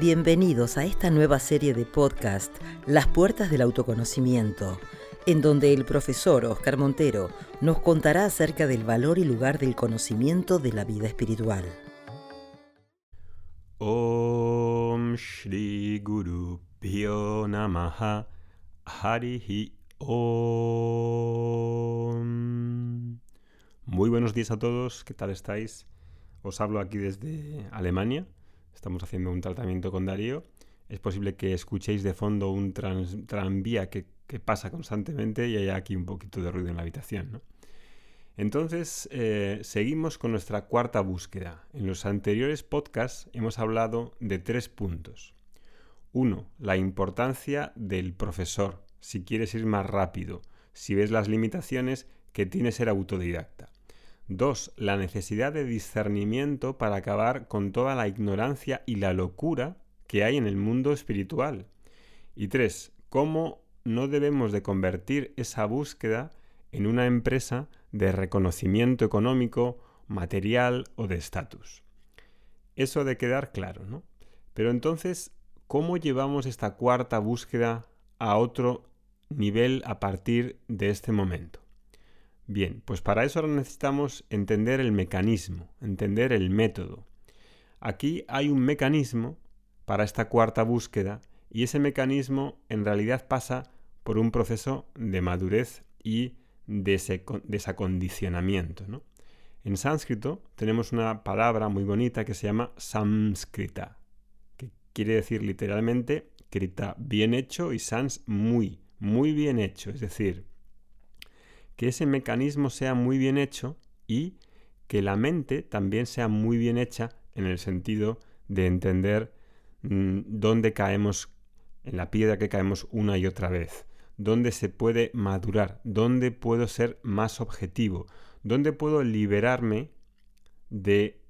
Bienvenidos a esta nueva serie de podcast, Las Puertas del Autoconocimiento, en donde el profesor Oscar Montero nos contará acerca del valor y lugar del conocimiento de la vida espiritual. Om Shri Guru Pyo Namaha Harihi Om. Muy buenos días a todos, ¿qué tal estáis? Os hablo aquí desde Alemania Estamos haciendo un tratamiento con Darío. Es posible que escuchéis de fondo un tranvía que, pasa constantemente y haya aquí un poquito de ruido en la habitación. Entonces, eh, seguimos con nuestra cuarta búsqueda. En los anteriores podcasts hemos hablado de tres puntos. Uno, la importancia del profesor, si quieres ir más rápido, si ves las limitaciones que tiene ser autodidacta. 2. La necesidad de discernimiento para acabar con toda la ignorancia y la locura que hay en el mundo espiritual. Y 3. Cómo no debemos de convertir esa búsqueda en una empresa de reconocimiento económico, material o de estatus. Eso de quedar claro, ¿no? Pero entonces, ¿cómo llevamos esta cuarta búsqueda a otro nivel a partir de este momento? Bien, pues para eso necesitamos entender el mecanismo, entender el método. Aquí hay un mecanismo para esta cuarta búsqueda y ese mecanismo en realidad pasa por un proceso de madurez y desacondicionamiento. En sánscrito tenemos una palabra muy bonita que se llama samskrita, que quiere decir literalmente krita bien hecho y sans muy, muy bien hecho, es decir, que ese mecanismo sea muy bien hecho y que la mente también sea muy bien hecha en el sentido de entender mm, dónde caemos, en la piedra que caemos una y otra vez, dónde se puede madurar, dónde puedo ser más objetivo, dónde puedo liberarme de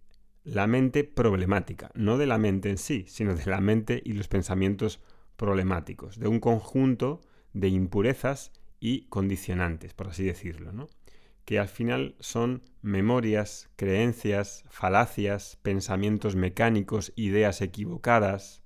la mente problemática, no de la mente en sí, sino de la mente y los pensamientos problemáticos, de un conjunto de impurezas y condicionantes, por así decirlo, que al final son memorias, creencias, falacias, pensamientos mecánicos, ideas equivocadas,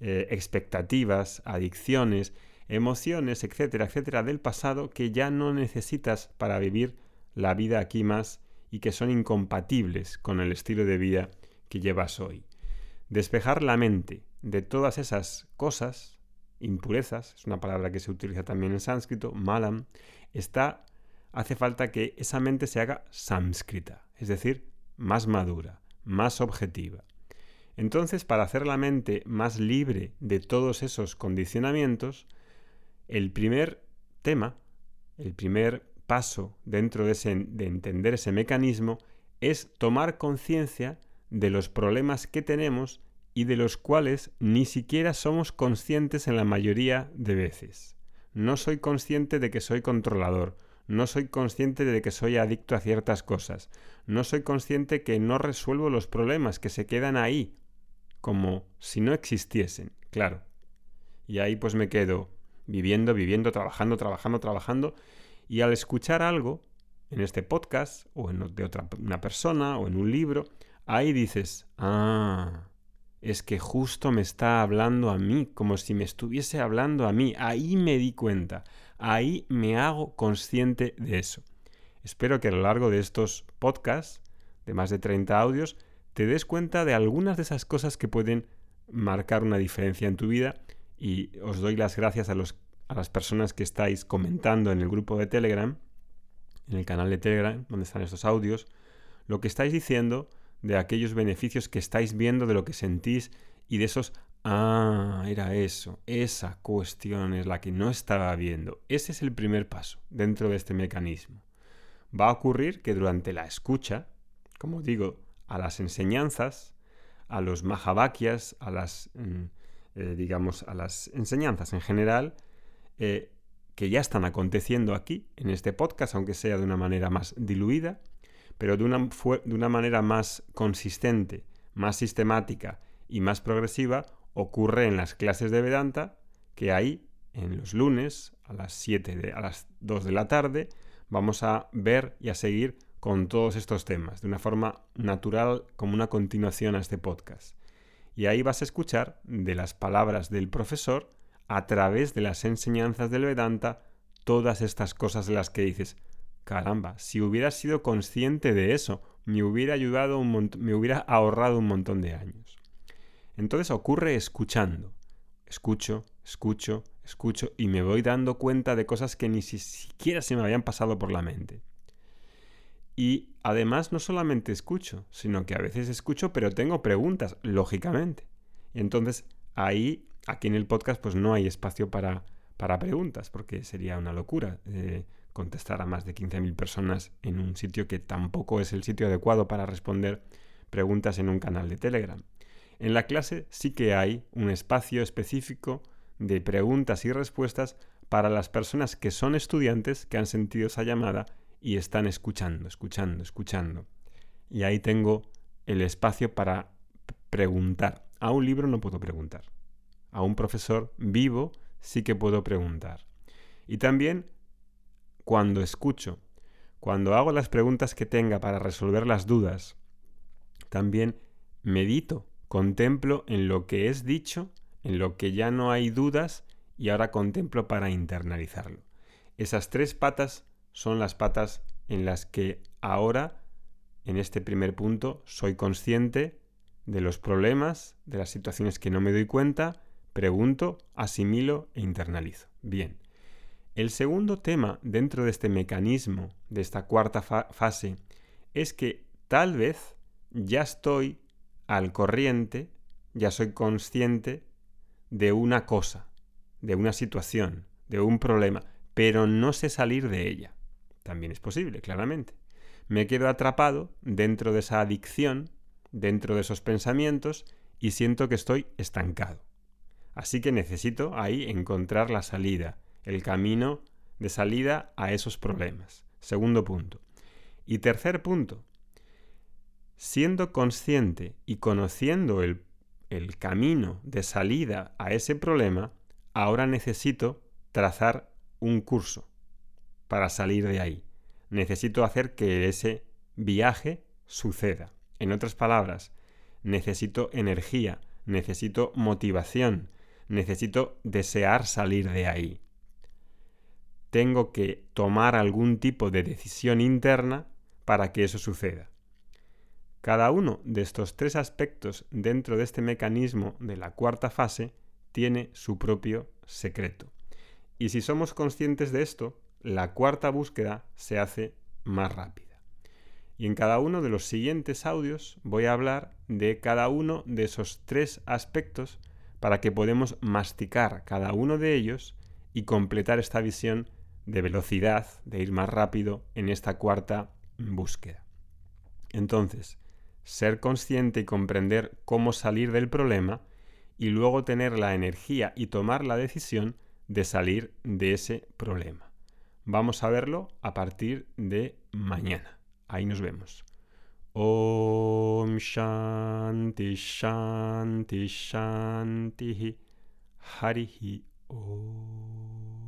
eh, expectativas, adicciones, emociones, etcétera, etcétera, del pasado que ya no necesitas para vivir la vida aquí más y que son incompatibles con el estilo de vida que llevas hoy. Despejar la mente de todas esas cosas impurezas, es una palabra que se utiliza también en sánscrito, malam, está, hace falta que esa mente se haga sánscrita, es decir, más madura, más objetiva. Entonces, para hacer la mente más libre de todos esos condicionamientos, el primer tema, el primer paso dentro de, ese, de entender ese mecanismo es tomar conciencia de los problemas que tenemos y de los cuales ni siquiera somos conscientes en la mayoría de veces. No soy consciente de que soy controlador, no soy consciente de que soy adicto a ciertas cosas, no soy consciente que no resuelvo los problemas, que se quedan ahí, como si no existiesen, claro. Y ahí pues me quedo viviendo, viviendo, trabajando, trabajando, trabajando, y al escuchar algo, en este podcast, o en de otra una persona, o en un libro, ahí dices, ah, es que justo me está hablando a mí, como si me estuviese hablando a mí. Ahí me di cuenta, ahí me hago consciente de eso. Espero que a lo largo de estos podcasts, de más de 30 audios, te des cuenta de algunas de esas cosas que pueden marcar una diferencia en tu vida y os doy las gracias a, los, a las personas que estáis comentando en el grupo de Telegram, en el canal de Telegram, donde están estos audios, lo que estáis diciendo de aquellos beneficios que estáis viendo, de lo que sentís y de esos, ah, era eso, esa cuestión es la que no estaba viendo. Ese es el primer paso dentro de este mecanismo. Va a ocurrir que durante la escucha, como digo, a las enseñanzas, a los mahavakyas, a las, mm, eh, digamos, a las enseñanzas en general, eh, que ya están aconteciendo aquí, en este podcast, aunque sea de una manera más diluida, pero de una, de una manera más consistente, más sistemática y más progresiva, ocurre en las clases de Vedanta, que ahí, en los lunes, a las 7 de, a las 2 de la tarde, vamos a ver y a seguir con todos estos temas, de una forma natural, como una continuación a este podcast. Y ahí vas a escuchar de las palabras del profesor, a través de las enseñanzas del Vedanta, todas estas cosas de las que dices, caramba, si hubiera sido consciente de eso, me hubiera ayudado un me hubiera ahorrado un montón de años. Entonces ocurre escuchando. Escucho, escucho, escucho y me voy dando cuenta de cosas que ni siquiera se me habían pasado por la mente. Y además no solamente escucho, sino que a veces escucho pero tengo preguntas, lógicamente. Entonces ahí, aquí en el podcast, pues no hay espacio para, para preguntas, porque sería una locura eh, contestar a más de 15.000 personas en un sitio que tampoco es el sitio adecuado para responder preguntas en un canal de Telegram. En la clase sí que hay un espacio específico de preguntas y respuestas para las personas que son estudiantes que han sentido esa llamada y están escuchando, escuchando, escuchando. Y ahí tengo el espacio para preguntar. A un libro no puedo preguntar. A un profesor vivo sí que puedo preguntar. Y también cuando escucho, cuando hago las preguntas que tenga para resolver las dudas, también medito, contemplo en lo que es dicho, en lo que ya no hay dudas y ahora contemplo para internalizarlo. Esas tres patas son las patas en las que ahora, en este primer punto, soy consciente de los problemas, de las situaciones que no me doy cuenta, pregunto, asimilo e internalizo. Bien. El segundo tema dentro de este mecanismo, de esta cuarta fase, es que tal vez ya estoy al corriente, ya soy consciente de una cosa, de una situación, de un problema, pero no sé salir de ella. También es posible, claramente. Me quedo atrapado dentro de esa adicción, dentro de esos pensamientos, y siento que estoy estancado. Así que necesito ahí encontrar la salida, el camino de salida a esos problemas. Segundo punto. Y tercer punto, siendo consciente y conociendo el, camino de salida a ese problema, ahora necesito trazar un curso, para salir de ahí. Necesito hacer que ese viaje suceda. En otras palabras, necesito energía, necesito motivación, necesito desear salir de ahí. Tengo que tomar algún tipo de decisión interna para que eso suceda. Cada uno de estos tres aspectos dentro de este mecanismo de la cuarta fase tiene su propio secreto. Y si somos conscientes de esto, la cuarta búsqueda se hace más rápida. Y en cada uno de los siguientes audios voy a hablar de cada uno de esos tres aspectos para que podamos masticar cada uno de ellos y completar esta visión de velocidad, de ir más rápido en esta cuarta búsqueda. Entonces, ser consciente y comprender cómo salir del problema y luego tener la energía y tomar la decisión de salir de ese problema. Vamos a verlo a partir de mañana. Ahí nos vemos. Om Shanti Shanti Shanti Harihi Om.